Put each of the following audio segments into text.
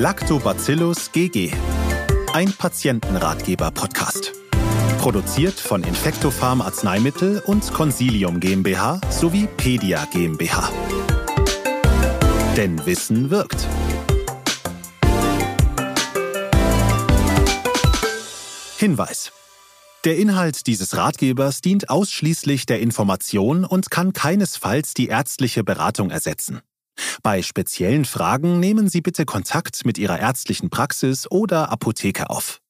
Lactobacillus GG. Ein Patientenratgeber-Podcast. Produziert von Infectopharm Arzneimittel und Consilium GmbH sowie Pedia GmbH. Denn Wissen wirkt. Hinweis. Der Inhalt dieses Ratgebers dient ausschließlich der Information und kann keinesfalls die ärztliche Beratung ersetzen. Bei speziellen Fragen nehmen Sie bitte Kontakt mit Ihrer ärztlichen Praxis oder Apotheke auf.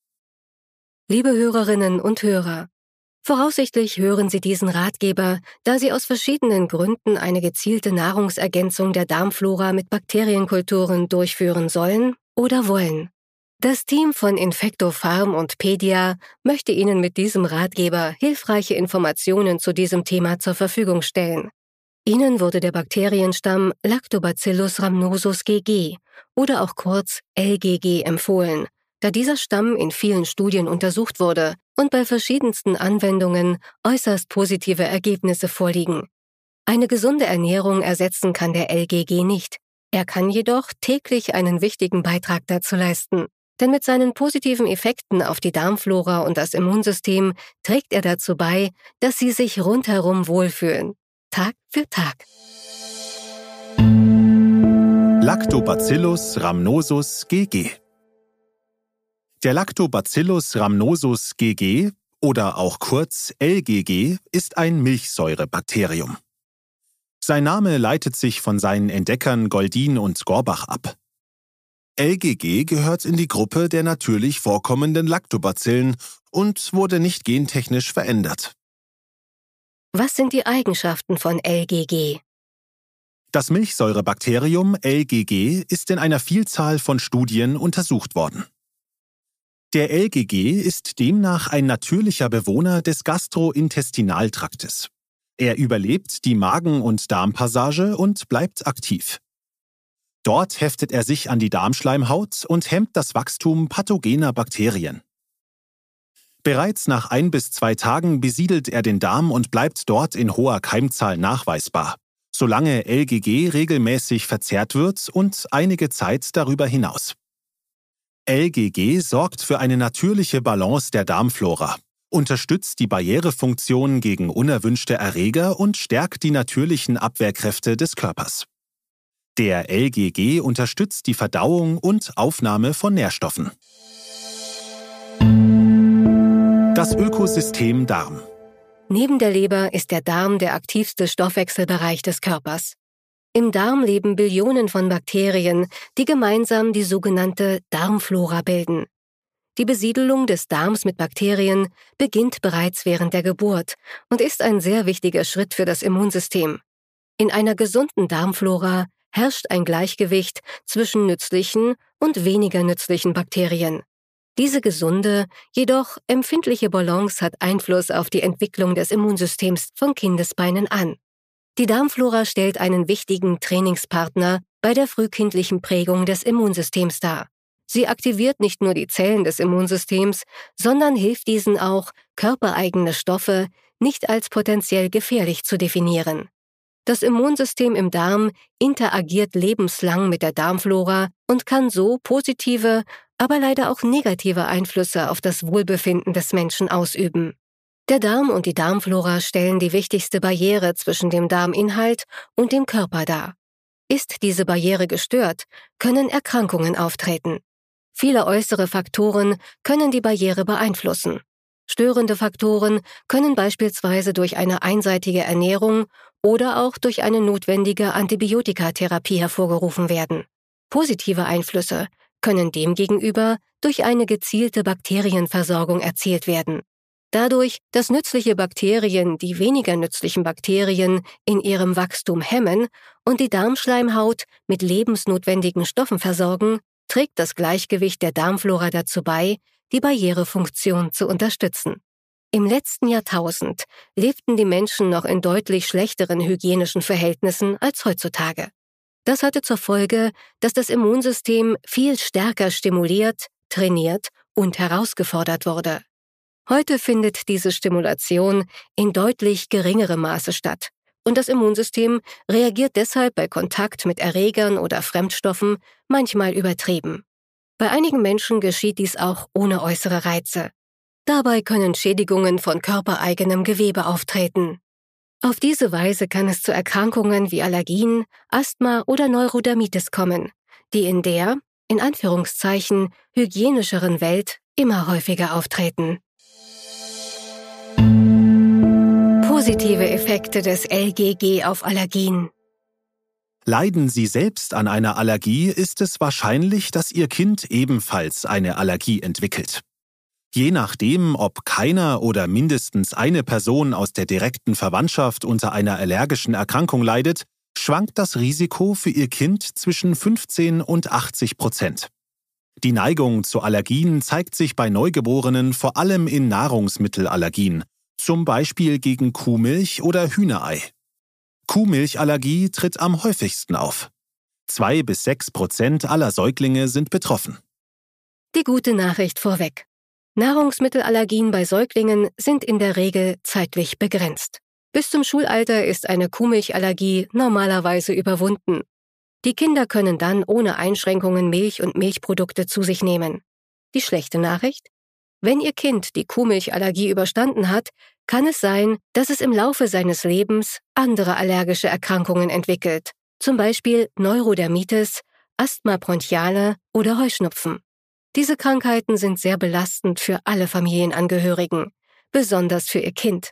Liebe Hörerinnen und Hörer, voraussichtlich hören Sie diesen Ratgeber, da Sie aus verschiedenen Gründen eine gezielte Nahrungsergänzung der Darmflora mit Bakterienkulturen durchführen sollen oder wollen. Das Team von Infectopharm und Pedia möchte Ihnen mit diesem Ratgeber hilfreiche Informationen zu diesem Thema zur Verfügung stellen. Ihnen wurde der Bakterienstamm Lactobacillus rhamnosus GG oder auch kurz LGG empfohlen, da dieser Stamm in vielen Studien untersucht wurde und bei verschiedensten Anwendungen äußerst positive Ergebnisse vorliegen. Eine gesunde Ernährung ersetzen kann der LGG nicht. Er kann jedoch täglich einen wichtigen Beitrag dazu leisten. Denn mit seinen positiven Effekten auf die Darmflora und das Immunsystem trägt er dazu bei, dass sie sich rundherum wohlfühlen. Tag für Tag. Lactobacillus rhamnosus GG Der Lactobacillus rhamnosus GG oder auch kurz LGG ist ein Milchsäurebakterium. Sein Name leitet sich von seinen Entdeckern Goldin und Gorbach ab. LGG gehört in die Gruppe der natürlich vorkommenden Lactobacillen und wurde nicht gentechnisch verändert. Was sind die Eigenschaften von LGG? Das Milchsäurebakterium LGG ist in einer Vielzahl von Studien untersucht worden. Der LGG ist demnach ein natürlicher Bewohner des Gastrointestinaltraktes. Er überlebt die Magen- und Darmpassage und bleibt aktiv. Dort heftet er sich an die Darmschleimhaut und hemmt das Wachstum pathogener Bakterien. Bereits nach ein bis zwei Tagen besiedelt er den Darm und bleibt dort in hoher Keimzahl nachweisbar, solange LGG regelmäßig verzehrt wird und einige Zeit darüber hinaus. LGG sorgt für eine natürliche Balance der Darmflora, unterstützt die Barrierefunktion gegen unerwünschte Erreger und stärkt die natürlichen Abwehrkräfte des Körpers. Der LGG unterstützt die Verdauung und Aufnahme von Nährstoffen. Das Ökosystem Darm. Neben der Leber ist der Darm der aktivste Stoffwechselbereich des Körpers. Im Darm leben Billionen von Bakterien, die gemeinsam die sogenannte Darmflora bilden. Die Besiedelung des Darms mit Bakterien beginnt bereits während der Geburt und ist ein sehr wichtiger Schritt für das Immunsystem. In einer gesunden Darmflora herrscht ein Gleichgewicht zwischen nützlichen und weniger nützlichen Bakterien. Diese gesunde, jedoch empfindliche Balance hat Einfluss auf die Entwicklung des Immunsystems von Kindesbeinen an. Die Darmflora stellt einen wichtigen Trainingspartner bei der frühkindlichen Prägung des Immunsystems dar. Sie aktiviert nicht nur die Zellen des Immunsystems, sondern hilft diesen auch, körpereigene Stoffe nicht als potenziell gefährlich zu definieren. Das Immunsystem im Darm interagiert lebenslang mit der Darmflora und kann so positive, aber leider auch negative Einflüsse auf das Wohlbefinden des Menschen ausüben. Der Darm und die Darmflora stellen die wichtigste Barriere zwischen dem Darminhalt und dem Körper dar. Ist diese Barriere gestört, können Erkrankungen auftreten. Viele äußere Faktoren können die Barriere beeinflussen. Störende Faktoren können beispielsweise durch eine einseitige Ernährung oder auch durch eine notwendige Antibiotikatherapie hervorgerufen werden. Positive Einflüsse können demgegenüber durch eine gezielte Bakterienversorgung erzielt werden. Dadurch, dass nützliche Bakterien die weniger nützlichen Bakterien in ihrem Wachstum hemmen und die Darmschleimhaut mit lebensnotwendigen Stoffen versorgen, trägt das Gleichgewicht der Darmflora dazu bei, die Barrierefunktion zu unterstützen. Im letzten Jahrtausend lebten die Menschen noch in deutlich schlechteren hygienischen Verhältnissen als heutzutage. Das hatte zur Folge, dass das Immunsystem viel stärker stimuliert, trainiert und herausgefordert wurde. Heute findet diese Stimulation in deutlich geringerem Maße statt und das Immunsystem reagiert deshalb bei Kontakt mit Erregern oder Fremdstoffen manchmal übertrieben. Bei einigen Menschen geschieht dies auch ohne äußere Reize. Dabei können Schädigungen von körpereigenem Gewebe auftreten. Auf diese Weise kann es zu Erkrankungen wie Allergien, Asthma oder Neurodermitis kommen, die in der, in Anführungszeichen, hygienischeren Welt immer häufiger auftreten. Positive Effekte des LGG auf Allergien. Leiden Sie selbst an einer Allergie, ist es wahrscheinlich, dass Ihr Kind ebenfalls eine Allergie entwickelt. Je nachdem, ob keiner oder mindestens eine Person aus der direkten Verwandtschaft unter einer allergischen Erkrankung leidet, schwankt das Risiko für Ihr Kind zwischen 15 und 80 Prozent. Die Neigung zu Allergien zeigt sich bei Neugeborenen vor allem in Nahrungsmittelallergien, zum Beispiel gegen Kuhmilch oder Hühnerei. Kuhmilchallergie tritt am häufigsten auf. Zwei bis sechs Prozent aller Säuglinge sind betroffen. Die gute Nachricht vorweg. Nahrungsmittelallergien bei Säuglingen sind in der Regel zeitlich begrenzt. Bis zum Schulalter ist eine Kuhmilchallergie normalerweise überwunden. Die Kinder können dann ohne Einschränkungen Milch und Milchprodukte zu sich nehmen. Die schlechte Nachricht? Wenn Ihr Kind die Kuhmilchallergie überstanden hat, kann es sein, dass es im Laufe seines Lebens andere allergische Erkrankungen entwickelt, zum Beispiel Neurodermitis, Asthma bronchiale oder Heuschnupfen. Diese Krankheiten sind sehr belastend für alle Familienangehörigen, besonders für ihr Kind.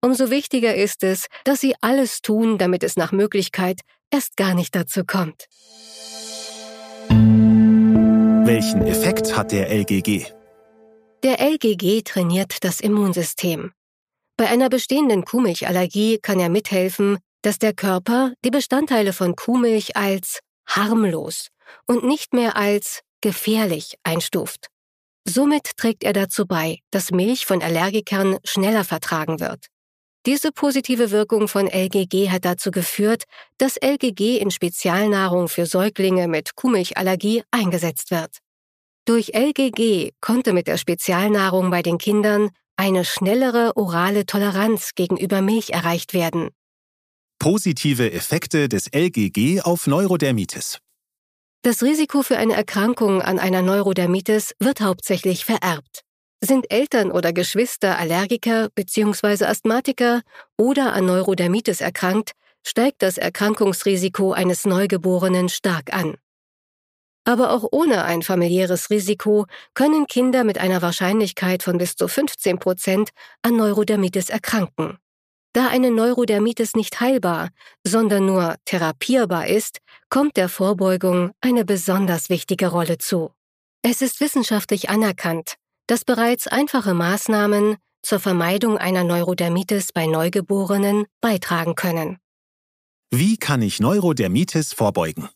Umso wichtiger ist es, dass sie alles tun, damit es nach Möglichkeit erst gar nicht dazu kommt. Welchen Effekt hat der LGG? Der LGG trainiert das Immunsystem. Bei einer bestehenden Kuhmilchallergie kann er mithelfen, dass der Körper die Bestandteile von Kuhmilch als harmlos und nicht mehr als gefährlich einstuft. Somit trägt er dazu bei, dass Milch von Allergikern schneller vertragen wird. Diese positive Wirkung von LGG hat dazu geführt, dass LGG in Spezialnahrung für Säuglinge mit Kuhmilchallergie eingesetzt wird. Durch LGG konnte mit der Spezialnahrung bei den Kindern eine schnellere orale Toleranz gegenüber Milch erreicht werden. Positive Effekte des LGG auf Neurodermitis. Das Risiko für eine Erkrankung an einer Neurodermitis wird hauptsächlich vererbt. Sind Eltern oder Geschwister Allergiker bzw. Asthmatiker oder an Neurodermitis erkrankt, steigt das Erkrankungsrisiko eines Neugeborenen stark an. Aber auch ohne ein familiäres Risiko können Kinder mit einer Wahrscheinlichkeit von bis zu 15 Prozent an Neurodermitis erkranken. Da eine Neurodermitis nicht heilbar, sondern nur therapierbar ist, kommt der Vorbeugung eine besonders wichtige Rolle zu. Es ist wissenschaftlich anerkannt, dass bereits einfache Maßnahmen zur Vermeidung einer Neurodermitis bei Neugeborenen beitragen können. Wie kann ich Neurodermitis vorbeugen?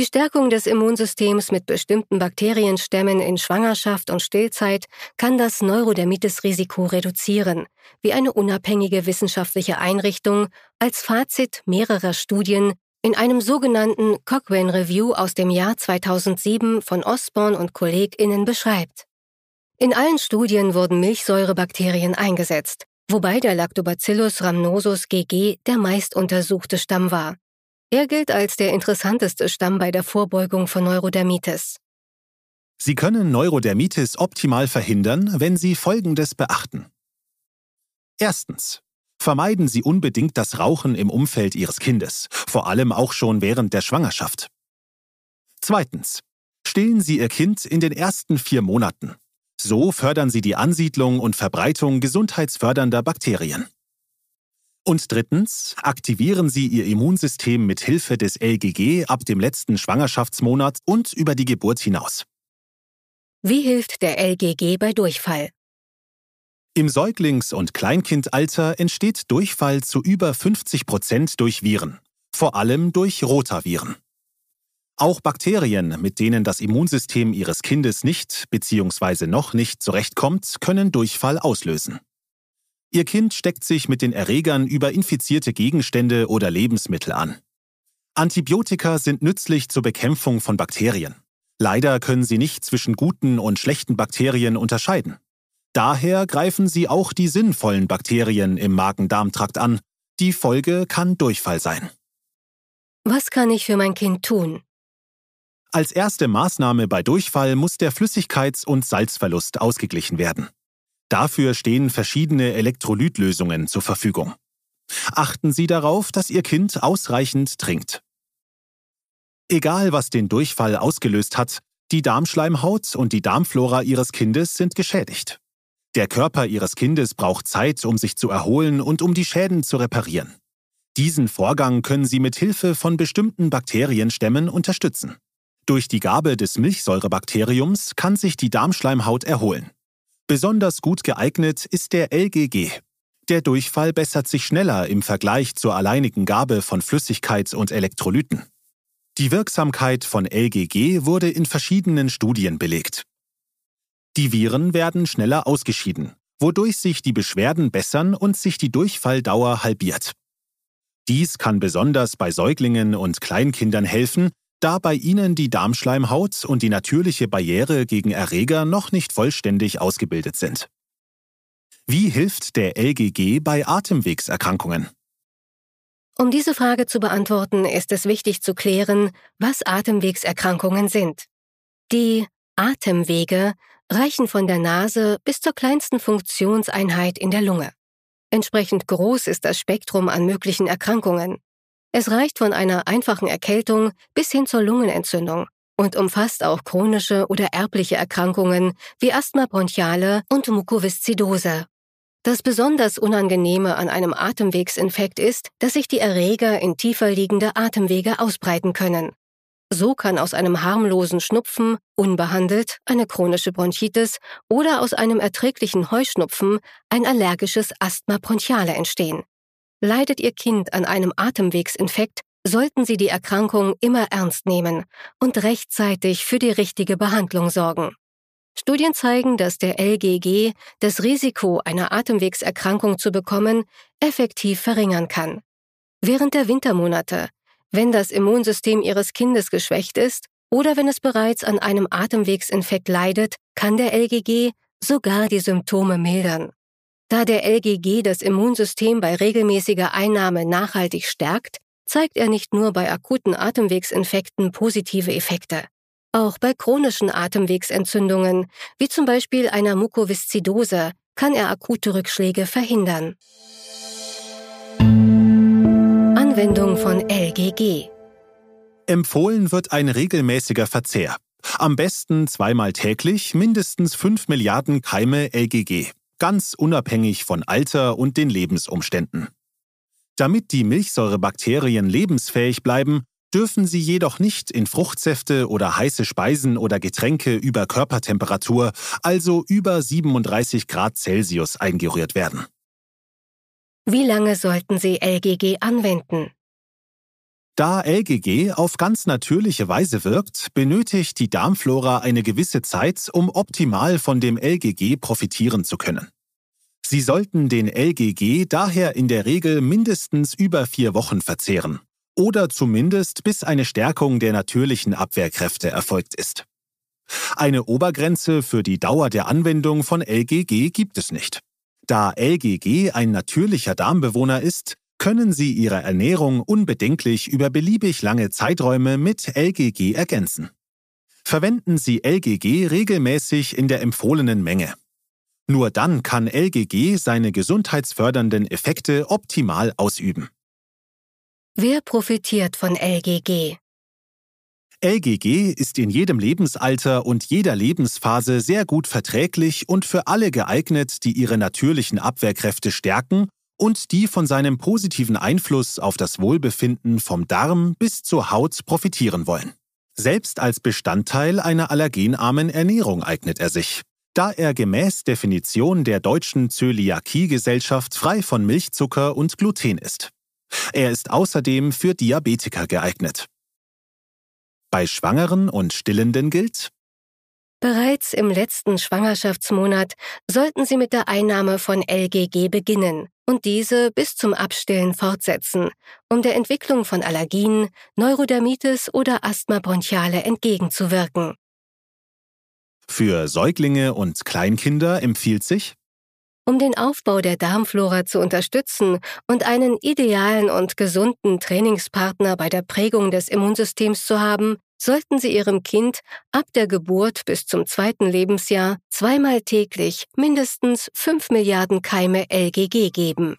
Die Stärkung des Immunsystems mit bestimmten Bakterienstämmen in Schwangerschaft und Stillzeit kann das Neurodermitis-Risiko reduzieren, wie eine unabhängige wissenschaftliche Einrichtung als Fazit mehrerer Studien in einem sogenannten Cochrane Review aus dem Jahr 2007 von Osborne und KollegInnen beschreibt. In allen Studien wurden Milchsäurebakterien eingesetzt, wobei der Lactobacillus rhamnosus GG der meist untersuchte Stamm war. Er gilt als der interessanteste Stamm bei der Vorbeugung von Neurodermitis. Sie können Neurodermitis optimal verhindern, wenn Sie Folgendes beachten. Erstens. Vermeiden Sie unbedingt das Rauchen im Umfeld Ihres Kindes, vor allem auch schon während der Schwangerschaft. Zweitens. Stillen Sie Ihr Kind in den ersten vier Monaten. So fördern Sie die Ansiedlung und Verbreitung gesundheitsfördernder Bakterien. Und drittens, aktivieren Sie Ihr Immunsystem mit Hilfe des LGG ab dem letzten Schwangerschaftsmonat und über die Geburt hinaus. Wie hilft der LGG bei Durchfall? Im Säuglings- und Kleinkindalter entsteht Durchfall zu über 50 Prozent durch Viren, vor allem durch Rotaviren. Auch Bakterien, mit denen das Immunsystem Ihres Kindes nicht bzw. noch nicht zurechtkommt, können Durchfall auslösen. Ihr Kind steckt sich mit den Erregern über infizierte Gegenstände oder Lebensmittel an. Antibiotika sind nützlich zur Bekämpfung von Bakterien. Leider können sie nicht zwischen guten und schlechten Bakterien unterscheiden. Daher greifen sie auch die sinnvollen Bakterien im Magen-Darm-Trakt an. Die Folge kann Durchfall sein. Was kann ich für mein Kind tun? Als erste Maßnahme bei Durchfall muss der Flüssigkeits- und Salzverlust ausgeglichen werden. Dafür stehen verschiedene Elektrolytlösungen zur Verfügung. Achten Sie darauf, dass Ihr Kind ausreichend trinkt. Egal, was den Durchfall ausgelöst hat, die Darmschleimhaut und die Darmflora Ihres Kindes sind geschädigt. Der Körper Ihres Kindes braucht Zeit, um sich zu erholen und um die Schäden zu reparieren. Diesen Vorgang können Sie mit Hilfe von bestimmten Bakterienstämmen unterstützen. Durch die Gabe des Milchsäurebakteriums kann sich die Darmschleimhaut erholen. Besonders gut geeignet ist der LGG. Der Durchfall bessert sich schneller im Vergleich zur alleinigen Gabe von Flüssigkeit und Elektrolyten. Die Wirksamkeit von LGG wurde in verschiedenen Studien belegt. Die Viren werden schneller ausgeschieden, wodurch sich die Beschwerden bessern und sich die Durchfalldauer halbiert. Dies kann besonders bei Säuglingen und Kleinkindern helfen, da bei ihnen die Darmschleimhaut und die natürliche Barriere gegen Erreger noch nicht vollständig ausgebildet sind. Wie hilft der LGG bei Atemwegserkrankungen? Um diese Frage zu beantworten, ist es wichtig zu klären, was Atemwegserkrankungen sind. Die Atemwege reichen von der Nase bis zur kleinsten Funktionseinheit in der Lunge. Entsprechend groß ist das Spektrum an möglichen Erkrankungen. Es reicht von einer einfachen Erkältung bis hin zur Lungenentzündung und umfasst auch chronische oder erbliche Erkrankungen wie Asthma bronchiale und Mukoviszidose. Das besonders Unangenehme an einem Atemwegsinfekt ist, dass sich die Erreger in tiefer liegende Atemwege ausbreiten können. So kann aus einem harmlosen Schnupfen, unbehandelt, eine chronische Bronchitis oder aus einem erträglichen Heuschnupfen ein allergisches Asthma bronchiale entstehen. Leidet Ihr Kind an einem Atemwegsinfekt, sollten Sie die Erkrankung immer ernst nehmen und rechtzeitig für die richtige Behandlung sorgen. Studien zeigen, dass der LGG das Risiko, eine Atemwegserkrankung zu bekommen, effektiv verringern kann. Während der Wintermonate, wenn das Immunsystem Ihres Kindes geschwächt ist oder wenn es bereits an einem Atemwegsinfekt leidet, kann der LGG sogar die Symptome mildern. Da der LGG das Immunsystem bei regelmäßiger Einnahme nachhaltig stärkt, zeigt er nicht nur bei akuten Atemwegsinfekten positive Effekte. Auch bei chronischen Atemwegsentzündungen, wie zum Beispiel einer Mukoviszidose, kann er akute Rückschläge verhindern. Anwendung von LGG Empfohlen wird ein regelmäßiger Verzehr. Am besten zweimal täglich mindestens 5 Milliarden Keime LGG ganz unabhängig von Alter und den Lebensumständen. Damit die Milchsäurebakterien lebensfähig bleiben, dürfen sie jedoch nicht in Fruchtsäfte oder heiße Speisen oder Getränke über Körpertemperatur, also über 37 Grad Celsius, eingerührt werden. Wie lange sollten Sie LGG anwenden? Da LGG auf ganz natürliche Weise wirkt, benötigt die Darmflora eine gewisse Zeit, um optimal von dem LGG profitieren zu können. Sie sollten den LGG daher in der Regel mindestens über vier Wochen verzehren oder zumindest bis eine Stärkung der natürlichen Abwehrkräfte erfolgt ist. Eine Obergrenze für die Dauer der Anwendung von LGG gibt es nicht. Da LGG ein natürlicher Darmbewohner ist, können Sie Ihre Ernährung unbedenklich über beliebig lange Zeiträume mit LGG ergänzen. Verwenden Sie LGG regelmäßig in der empfohlenen Menge. Nur dann kann LGG seine gesundheitsfördernden Effekte optimal ausüben. Wer profitiert von LGG? LGG ist in jedem Lebensalter und jeder Lebensphase sehr gut verträglich und für alle geeignet, die ihre natürlichen Abwehrkräfte stärken und die von seinem positiven Einfluss auf das Wohlbefinden vom Darm bis zur Haut profitieren wollen. Selbst als Bestandteil einer allergenarmen Ernährung eignet er sich, da er gemäß Definition der deutschen Zöliakie-Gesellschaft frei von Milchzucker und Gluten ist. Er ist außerdem für Diabetiker geeignet. Bei Schwangeren und Stillenden gilt, Bereits im letzten Schwangerschaftsmonat sollten Sie mit der Einnahme von LGG beginnen und diese bis zum Abstillen fortsetzen, um der Entwicklung von Allergien, Neurodermitis oder Asthma bronchiale entgegenzuwirken. Für Säuglinge und Kleinkinder empfiehlt sich, um den Aufbau der Darmflora zu unterstützen und einen idealen und gesunden Trainingspartner bei der Prägung des Immunsystems zu haben, sollten Sie Ihrem Kind ab der Geburt bis zum zweiten Lebensjahr zweimal täglich mindestens 5 Milliarden Keime LGG geben.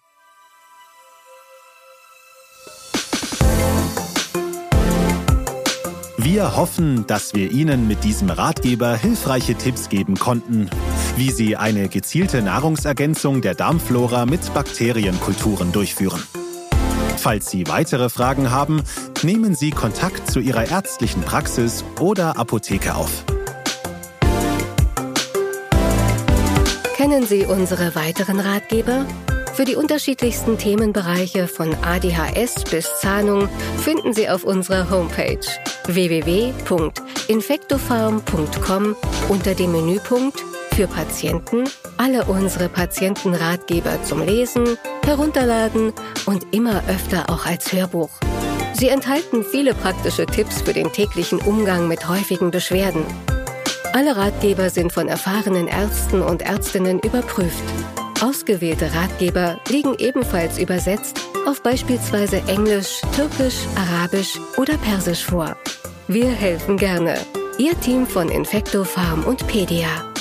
Wir hoffen, dass wir Ihnen mit diesem Ratgeber hilfreiche Tipps geben konnten, wie Sie eine gezielte Nahrungsergänzung der Darmflora mit Bakterienkulturen durchführen. Falls Sie weitere Fragen haben, nehmen Sie Kontakt zu Ihrer ärztlichen Praxis oder Apotheke auf. Kennen Sie unsere weiteren Ratgeber? Für die unterschiedlichsten Themenbereiche von ADHS bis Zahnung finden Sie auf unserer Homepage www.infectofarm.com unter dem Menüpunkt für Patienten alle unsere Patientenratgeber zum Lesen, Herunterladen und immer öfter auch als Hörbuch. Sie enthalten viele praktische Tipps für den täglichen Umgang mit häufigen Beschwerden. Alle Ratgeber sind von erfahrenen Ärzten und Ärztinnen überprüft. Ausgewählte Ratgeber liegen ebenfalls übersetzt auf beispielsweise Englisch, Türkisch, Arabisch oder Persisch vor. Wir helfen gerne. Ihr Team von Infecto Farm und Pedia.